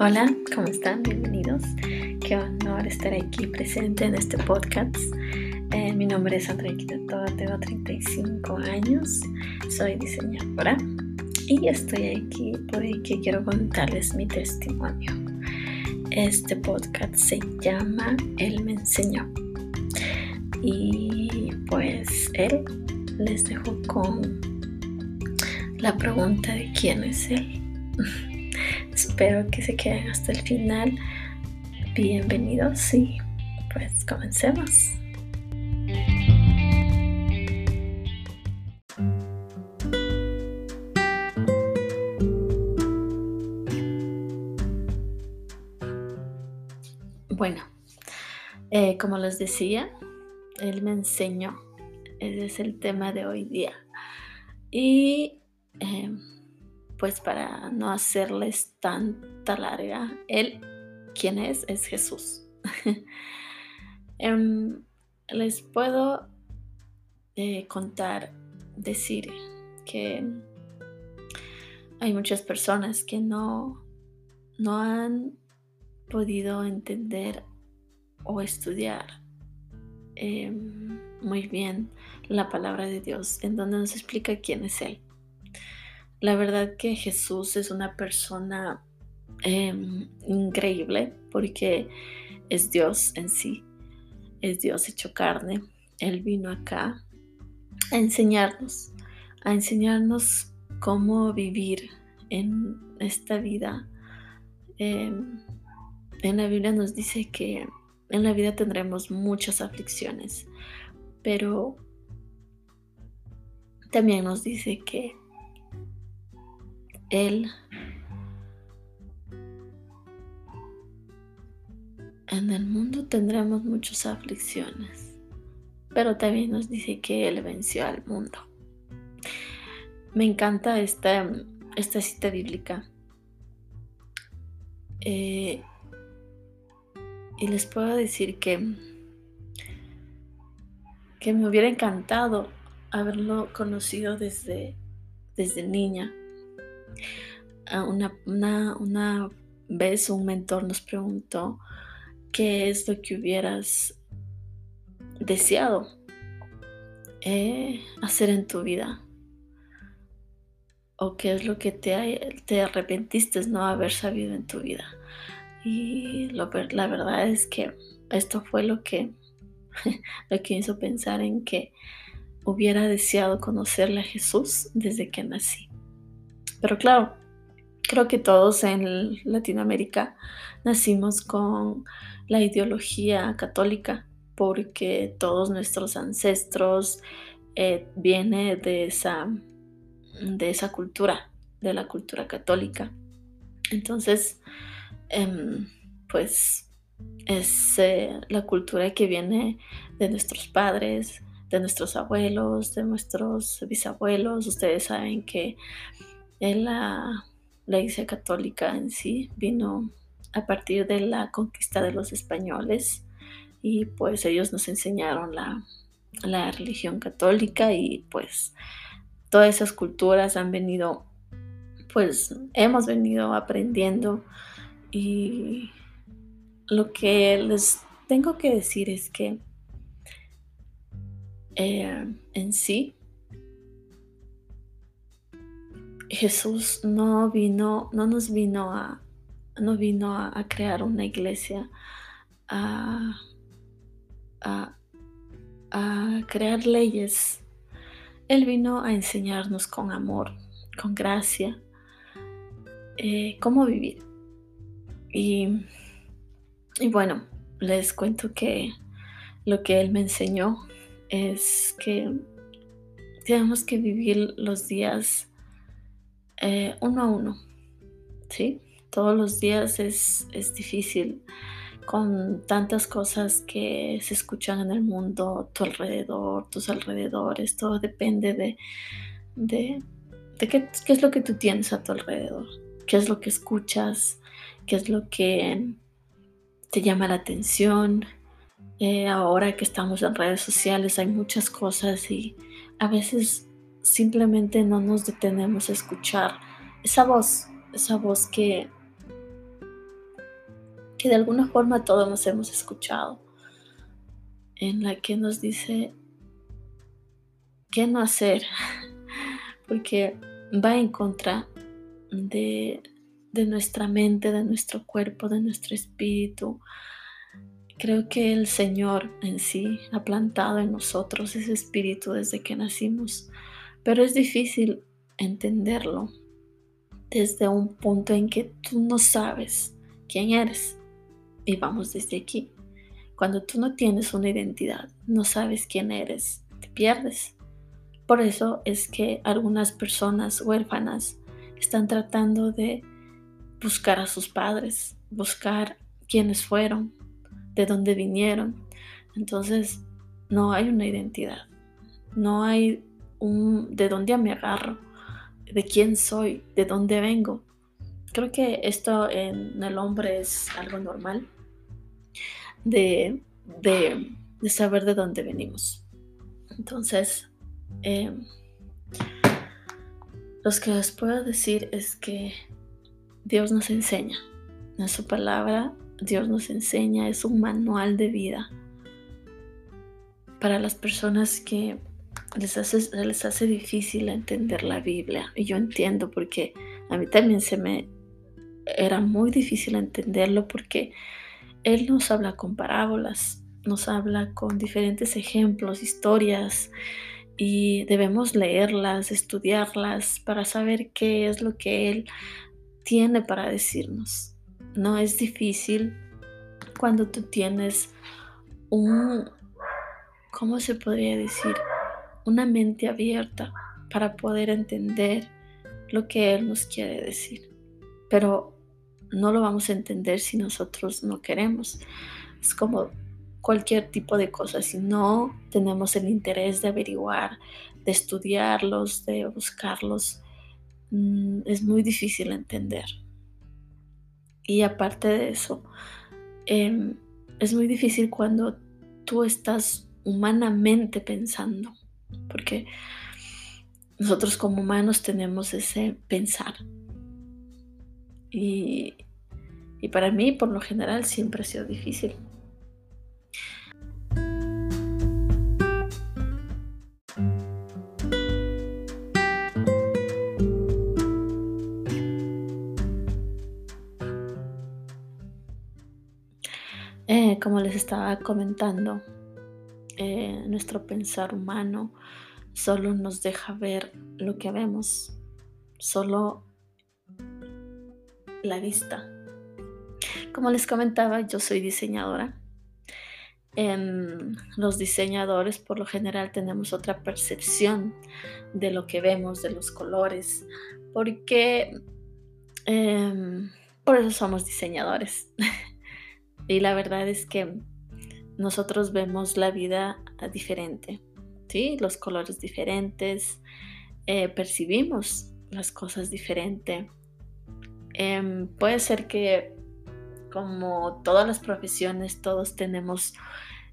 Hola, ¿cómo están? Bienvenidos. Qué honor estar aquí presente en este podcast. Eh, mi nombre es Andrea Quitatoa, tengo 35 años, soy diseñadora y estoy aquí porque quiero contarles mi testimonio. Este podcast se llama Él me enseñó. Y pues él les dejo con la pregunta de quién es él. Espero que se queden hasta el final. Bienvenidos y pues comencemos. Bueno, eh, como les decía, él me enseñó. Ese es el tema de hoy día. Y eh, pues para no hacerles tanta larga, Él, ¿quién es? Es Jesús. Em, les puedo eh, contar, decir que hay muchas personas que no, no han podido entender o estudiar em, muy bien la palabra de Dios, en donde nos explica quién es Él. La verdad que Jesús es una persona em, increíble porque es Dios en sí, es Dios hecho carne. Él vino acá a enseñarnos, a enseñarnos cómo vivir en esta vida. Em, en la Biblia nos dice que en la vida tendremos muchas aflicciones, pero también nos dice que él en el mundo tendremos muchas aflicciones, pero también nos dice que Él venció al mundo. Me encanta esta, esta cita bíblica. Eh, y les puedo decir que, que me hubiera encantado haberlo conocido desde, desde niña una, una, vez un mentor nos preguntó qué es lo que hubieras deseado eh, hacer en tu vida o qué es lo que te, te arrepentiste no haber sabido en tu vida. Y la verdad es que esto fue lo que, lo que hizo pensar en que hubiera deseado conocerle a Jesús desde que nací. Pero claro, creo que todos en Latinoamérica nacimos con la ideología católica porque todos nuestros ancestros eh, vienen de esa, de esa cultura, de la cultura católica. Entonces, em, pues es eh, la cultura que viene de nuestros padres, de nuestros abuelos, de nuestros bisabuelos. Ustedes saben que la, Iglesia Católica en sí vino a partir de la conquista de los españoles y pues ellos nos enseñaron la, la religión católica y pues todas esas culturas han venido, pues hemos venido aprendiendo y lo que les tengo que decir es que eh, en sí Jesús no vino, no nos vino a, no vino a, crear una iglesia, a, crear leyes. Él vino a enseñarnos con amor, con gracia, eh, cómo vivir. Y, y bueno, les cuento que lo que Él me enseñó es que tenemos que vivir los días eh, uno a uno, ¿sí? Todos los días es, difícil con tantas cosas que se escuchan en el mundo, tu alrededor, tus alrededores, todo depende de, de, qué, es lo que tú tienes a tu alrededor, qué es lo que escuchas, qué es lo que te llama la atención. Eh, ahora que estamos en redes sociales hay muchas cosas y a veces simplemente no nos detenemos a escuchar esa voz, esa voz que, que de alguna forma todos nos hemos escuchado, en la que nos dice qué no hacer, porque va en contra de, de nuestra mente, de nuestro cuerpo, de nuestro espíritu. Creo que el Señor en sí ha plantado en nosotros ese espíritu desde que nacimos, pero es difícil entenderlo desde un punto en que tú no sabes quién eres. Y vamos desde aquí. Cuando tú no tienes una identidad, no sabes quién eres, te pierdes. Por eso es que algunas personas huérfanas están tratando de buscar a sus padres, buscar quiénes fueron, de dónde vinieron. Entonces, no hay una identidad, no hay un de dónde me agarro, de quién soy, de dónde vengo. Creo que esto en el hombre es algo normal, de, de, saber de dónde venimos. Entonces, eh, lo que les puedo decir es que Dios nos enseña. En su palabra, Dios nos enseña, es un manual de vida para las personas que les hace, les hace difícil entender la Biblia. Y yo entiendo porque a mí también se me era muy difícil entenderlo porque Él nos habla con parábolas, nos habla con diferentes ejemplos, historias, y debemos leerlas, estudiarlas para saber qué es lo que Él tiene para decirnos. No es difícil cuando tú tienes un, ¿cómo se podría decir? Una mente abierta para poder entender lo que Él nos quiere decir. Pero no lo vamos a entender si nosotros no queremos. Es como cualquier tipo de cosas. Si no tenemos el interés de averiguar, de estudiarlos, de buscarlos, mm, es muy difícil entender. Y aparte de eso, em, es muy difícil cuando tú estás humanamente pensando, porque nosotros como humanos tenemos ese pensar. Y, y para mí, por lo general, siempre ha sido difícil. Eh, como les estaba comentando, eh, nuestro pensar humano solo nos deja ver lo que vemos, solo la vista. Como les comentaba, yo soy diseñadora. Em, los diseñadores por lo general tenemos otra percepción de lo que vemos, de los colores, porque em, por eso somos diseñadores. Y la verdad es que nosotros vemos la vida diferente, ¿sí? Los colores diferentes, eh, percibimos las cosas diferente. Em, puede ser que como todas las profesiones, todos tenemos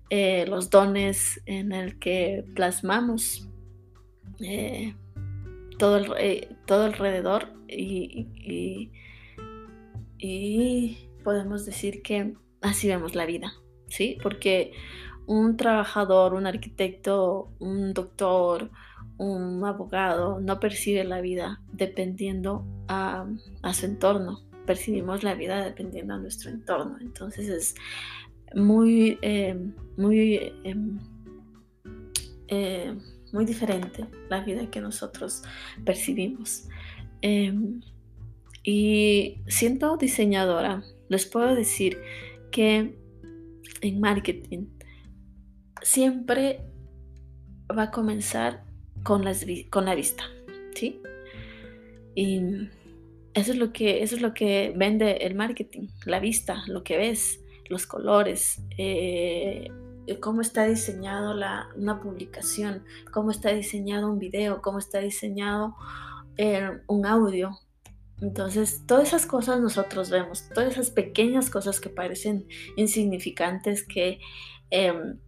eh, los dones en el que plasmamos eh, todo, el, todo alrededor y, y podemos decir que así vemos la vida, ¿sí? Porque un trabajador, un arquitecto, un doctor, un abogado no percibe la vida dependiendo a, su entorno. Percibimos la vida dependiendo a nuestro entorno. Entonces es muy, eh, muy, em, eh, muy diferente la vida que nosotros percibimos. Em, y siendo diseñadora, les puedo decir que en marketing siempre va a comenzar con, las, con la vista, ¿sí? Y eso es, lo que, eso es lo que vende el marketing, la vista, lo que ves, los colores, eh, cómo está diseñado la, una publicación, cómo está diseñado un video, cómo está diseñado eh, un audio, entonces, todas esas cosas nosotros vemos, todas esas pequeñas cosas que parecen insignificantes, que em,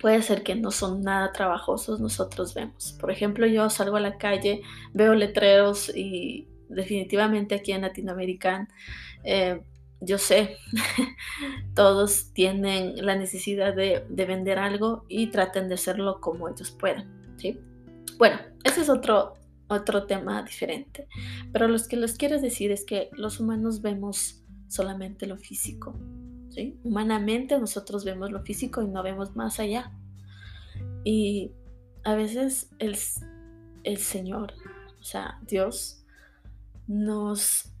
puede ser que no son nada trabajosos, nosotros vemos. Por ejemplo, yo salgo a la calle, veo letreros y definitivamente aquí en Latinoamérica, eh, yo sé, todos tienen la necesidad de, vender algo y traten de hacerlo como ellos puedan, ¿sí? Bueno, ese es otro, otro tema diferente, pero lo que les quiero decir es que los humanos vemos solamente lo físico. Humanamente nosotros vemos lo físico y no vemos más allá. Y a veces el, el Señor, o sea, Dios, nos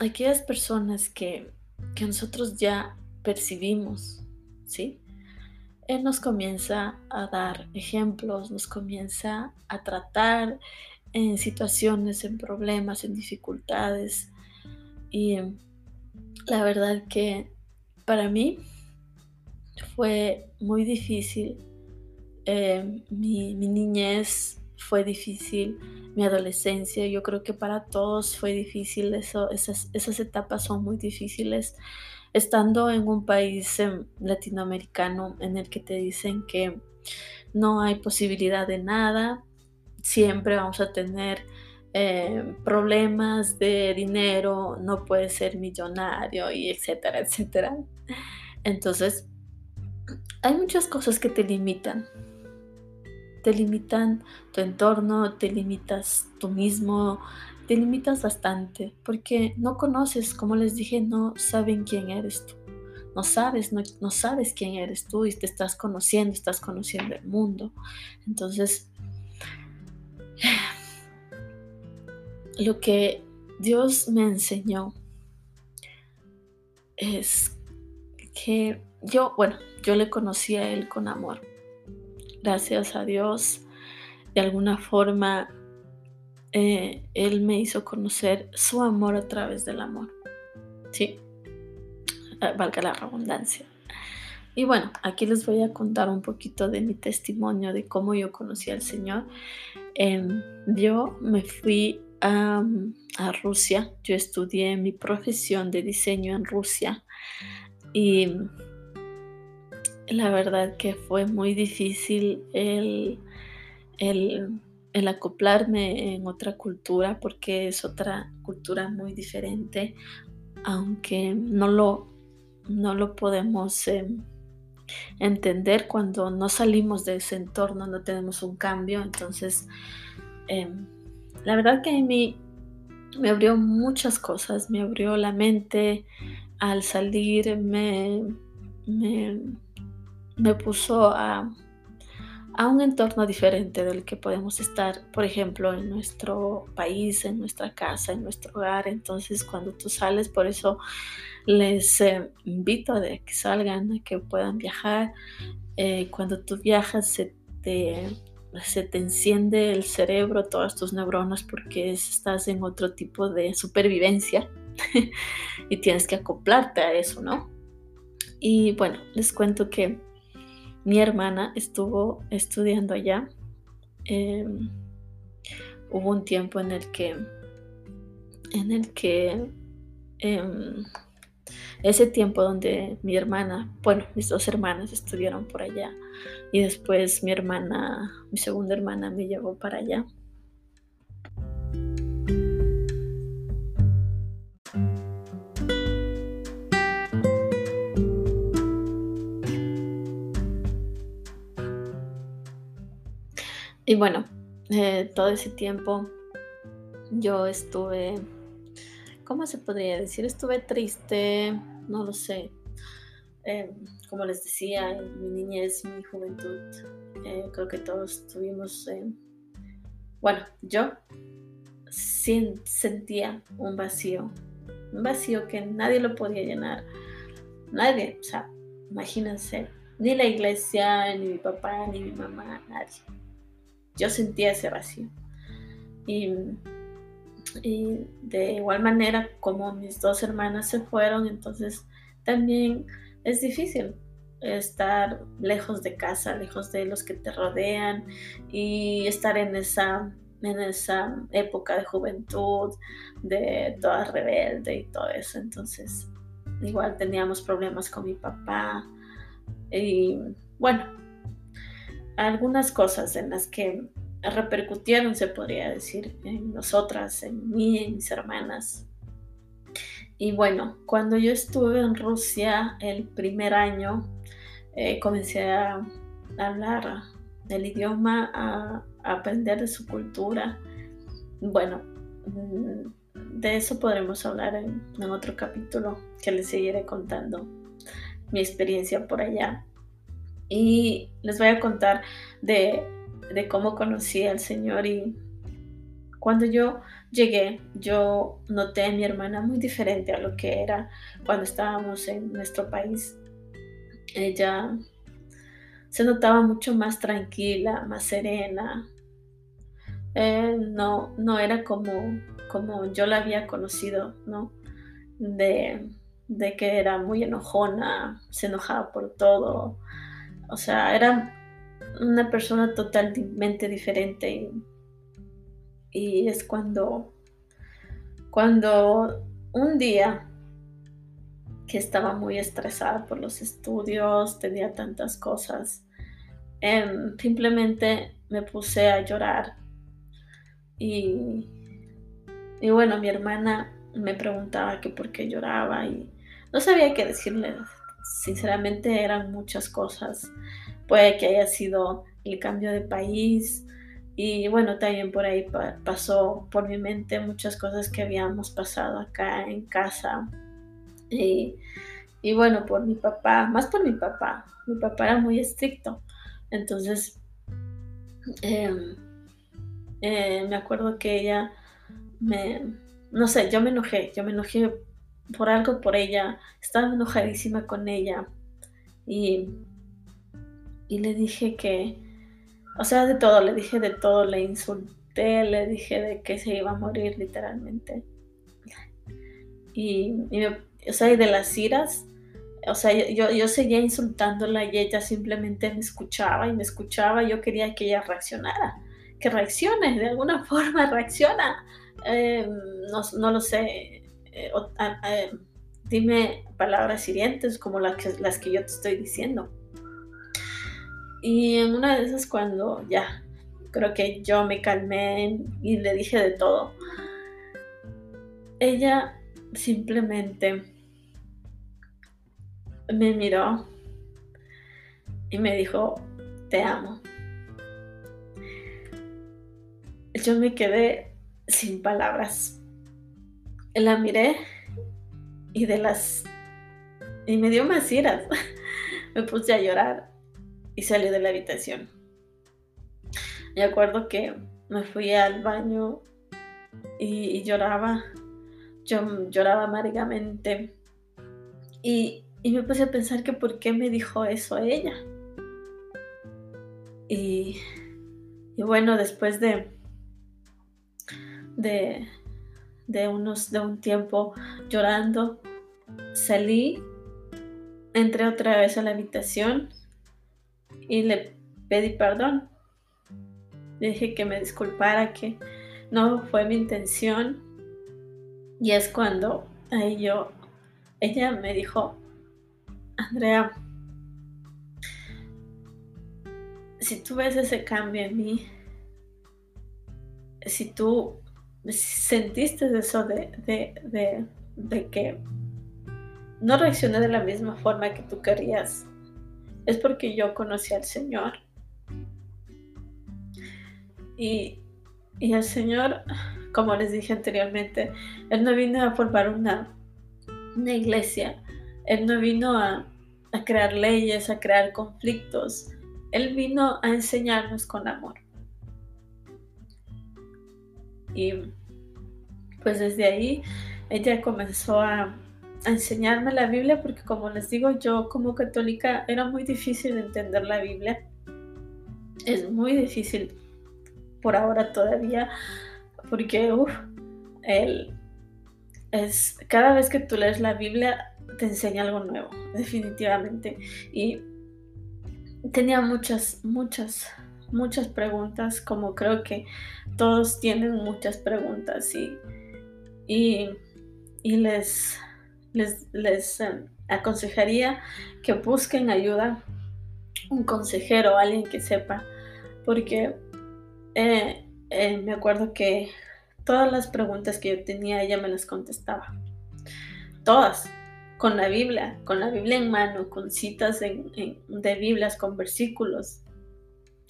aquellas personas que, nosotros ya percibimos, ¿sí? Él nos comienza a dar ejemplos, nos comienza a tratar en situaciones, en problemas, en dificultades. Y la verdad que para mí fue muy difícil. Eh, mi, mi niñez fue difícil, mi adolescencia, yo creo que para todos fue difícil, eso, esas, esas etapas son muy difíciles. Estando en un país em, latinoamericano en el que te dicen que no hay posibilidad de nada, siempre vamos a tener eh, problemas de dinero, no puedes ser millonario y etcétera, etcétera. Entonces, hay muchas cosas que te limitan, te limitan tu entorno, te limitas tú mismo, te limitas bastante, porque no conoces, como les dije, no saben quién eres tú. No sabes, no, no sabes quién eres tú y te estás conociendo, estás conociendo el mundo. Entonces, lo que Dios me enseñó es que yo, bueno, yo le conocí a Él con amor gracias a Dios, de alguna forma, eh, Él me hizo conocer su amor a través del amor. Sí, eh, valga la redundancia. Y bueno, aquí les voy a contar un poquito de mi testimonio de cómo yo conocí al Señor. Em, yo me fui a, Rusia, yo estudié mi profesión de diseño en Rusia y la verdad que fue muy difícil el, el, acoplarme en otra cultura porque es otra cultura muy diferente, aunque no lo, no lo podemos em, entender cuando no salimos de ese entorno, no tenemos un cambio. Entonces, em, la verdad que a mí me abrió muchas cosas, me abrió la mente al salir, me, me me puso a, un entorno diferente del que podemos estar, por ejemplo, en nuestro país, en nuestra casa, en nuestro hogar. Entonces, cuando tú sales, por eso les eh, invito a que salgan, a que puedan viajar. Eh, cuando tú viajas, se te, se te enciende el cerebro, todas tus neuronas, porque estás en otro tipo de supervivencia y tienes que acoplarte a eso, ¿no? Y bueno, les cuento que mi hermana estuvo estudiando allá. Em, hubo un tiempo en el que, en el que, em, ese tiempo donde mi hermana, bueno, mis dos hermanas estuvieron por allá y después mi hermana, mi segunda hermana me llevó para allá. Y bueno, eh, todo ese tiempo yo estuve, ¿cómo se podría decir? Estuve triste, no lo sé. Eh, como les decía, mi niñez, mi juventud, eh, creo que todos tuvimos, bueno, yo sentía un vacío, un vacío que nadie lo podía llenar. Nadie, o sea, imagínense, ni la iglesia, ni mi papá, ni mi mamá, nadie yo sentía ese vacío. Y, de igual manera, como mis dos hermanas se fueron, entonces también es difícil estar lejos de casa, lejos de los que te rodean y estar en esa, en esa época de juventud, de toda rebelde y todo eso. Entonces, igual teníamos problemas con mi papá y bueno, algunas cosas en las que repercutieron, se podría decir, en nosotras, en mí, en mis hermanas. Y bueno, cuando yo estuve en Rusia el primer año, eh, comencé a hablar el idioma, a, aprender de su cultura. Bueno, mm, de eso podremos hablar en, otro capítulo que les seguiré contando mi experiencia por allá. Y les voy a contar de, de cómo conocí al Señor y cuando yo llegué, yo noté a mi hermana muy diferente a lo que era cuando estábamos en nuestro país. Ella se notaba mucho más tranquila, más serena. No, no era como, como yo la había conocido, ¿no? De, de que era muy enojona, se enojaba por todo. O sea, era una persona totalmente diferente. Y, es cuando, cuando un día que estaba muy estresada por los estudios, tenía tantas cosas, em, simplemente me puse a llorar y, y bueno, mi hermana me preguntaba que por qué lloraba y no sabía qué decirle. Sinceramente eran muchas cosas. Puede que haya sido el cambio de país, y bueno, también por ahí pasó por mi mente muchas cosas que habíamos pasado acá en casa. Y, bueno, por mi papá, más por mi papá. Mi papá era muy estricto. Entonces, em, eh, me acuerdo que ella me, no sé, yo me enojé, yo me enojé por algo por ella, estaba enojadísima con ella y, y le dije que, o sea, de todo, le dije de todo, le insulté, le dije de que se iba a morir literalmente. Y, o sea, y de las iras, o sea, yo, yo seguía insultándola y ella simplemente me escuchaba y me escuchaba. Yo quería que ella reaccionara, que reaccione, de alguna forma reacciona. Em, no, lo sé. Eh, em, dime palabras hirientes como las que, las que yo te estoy diciendo. Y en una de esas cuando ya creo que yo me calmé y le dije de todo, ella simplemente me miró y me dijo, te amo. Yo me quedé sin palabras. La miré y de las... y me dio más iras. me puse a llorar y salí de la habitación. Me acuerdo que me fui al baño y, lloraba. Yo lloraba amargamente. Y, me puse a pensar que por qué me dijo eso a ella. Y, y bueno, después de, de, de, unos, de un tiempo llorando, salí, entré otra vez a la habitación y le pedí perdón. Le dije que me disculpara, que no fue mi intención. Y es cuando ahí yo, ella me dijo, Andrea, si tú ves ese cambio en mí, si tú sentiste eso de, de, de que no reaccioné de la misma forma que tú querías, es porque yo conocí al Señor. Y, el Señor, como les dije anteriormente, Él no vino a formar una, una iglesia, Él no vino a, a crear leyes, a crear conflictos, Él vino a enseñarnos con amor. Y pues desde ahí ella comenzó a, enseñarme la Biblia porque como les digo yo como católica era muy difícil entender la Biblia. Es muy difícil por ahora todavía porque él es cada vez que tú lees la Biblia te enseña algo nuevo, definitivamente. Y tenía muchas, muchas, muchas preguntas, como creo que todos tienen muchas preguntas y, y, les eh, aconsejaría que busquen ayuda, un consejero, alguien que sepa, porque eh, eh, me acuerdo que todas las preguntas que yo tenía ella me las contestaba. todas, con la Biblia, con la Biblia en mano, con citas de Biblias, con versículos.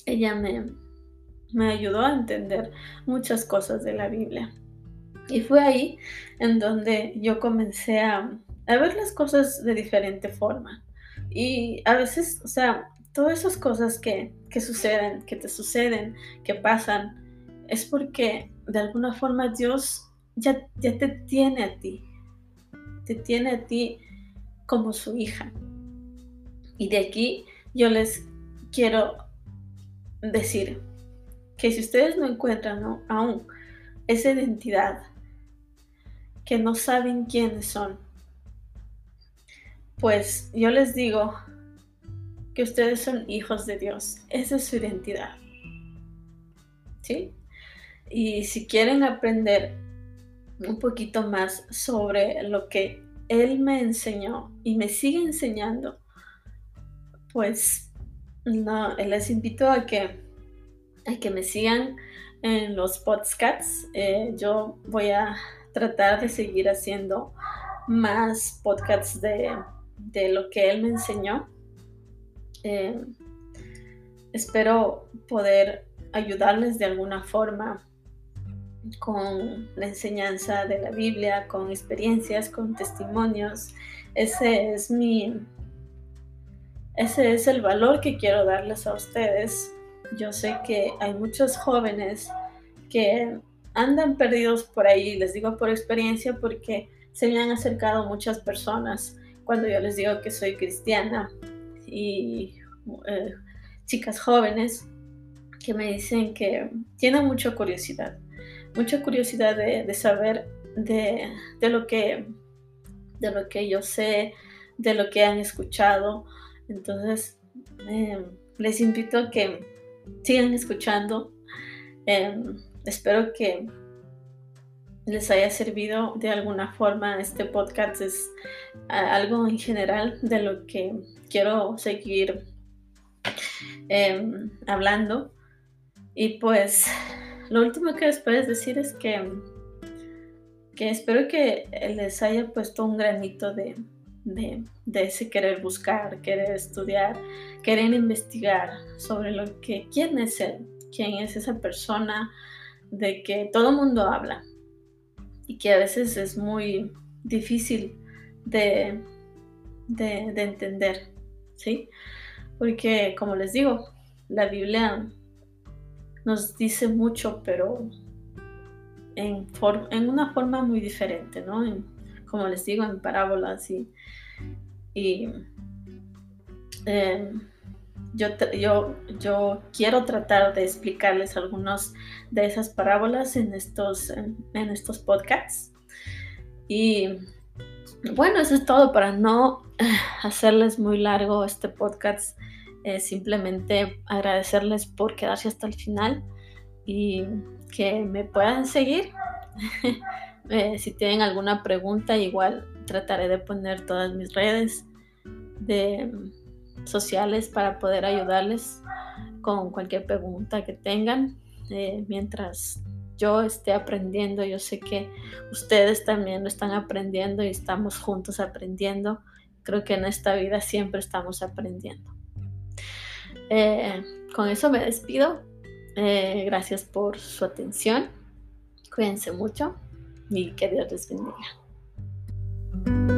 Ella me ayudó a entender muchas cosas de la Biblia. Y fue ahí en donde yo comencé a, a ver las cosas de diferente forma. Y a veces, o sea, todas esas cosas que, que suceden, que te suceden, que pasan, es porque de alguna forma Dios ya, ya te tiene a ti, te tiene a ti como su hija. Y de aquí yo les quiero decir que si ustedes no encuentran aún esa identidad, que no saben quiénes son, pues yo les digo que ustedes son hijos de Dios. Esa es su identidad. ¿Sí? Y si quieren aprender un poquito más sobre lo que Él me enseñó y me sigue enseñando, pues no, les invito a que, a que me sigan en los podcasts. Eh, yo voy a tratar de seguir haciendo más podcasts de, de lo que Él me enseñó. Eh, espero poder ayudarles de alguna forma con la enseñanza de la Biblia, con experiencias, con testimonios. Ese es mi, ese es el valor que quiero darles a ustedes. Yo sé que hay muchos jóvenes que andan perdidos por ahí, les digo por experiencia porque se me han acercado muchas personas cuando yo les digo que soy cristiana y eh, chicas jóvenes que me dicen que tienen mucha curiosidad mucha curiosidad de, saber de, lo que, de lo que yo sé, de lo que han escuchado. Entonces, em, les invito a que sigan escuchando. Em, espero que les haya servido de alguna forma. Este podcast es algo en general de lo que quiero seguir em, hablando. Y pues lo último que les puedo decir es que, que espero que les haya puesto un granito de, ese querer buscar, querer estudiar, querer investigar sobre lo que, quién es él, quién es esa persona de que todo mundo habla y que a veces es muy difícil de, de, de entender, ¿sí? Porque como les digo, la Biblia nos dice mucho, pero en, en una forma muy diferente, ¿no? como les digo, en parábolas y, em, yo, yo, yo, quiero tratar de explicarles algunas de esas parábolas en estos, en, estos podcasts. Y bueno, eso es todo para no hacerles muy largo este podcast simplemente agradecerles por quedarse hasta el final y que me puedan seguir. Eh, si tienen alguna pregunta, igual trataré de poner todas mis redes de, sociales para poder ayudarles con cualquier pregunta que tengan. Eh, mientras yo esté aprendiendo, yo sé que ustedes también lo están aprendiendo y estamos juntos aprendiendo. Creo que en esta vida siempre estamos aprendiendo. Eh, con eso me despido. Eh, gracias por su atención. Cuídense mucho y que Dios les bendiga.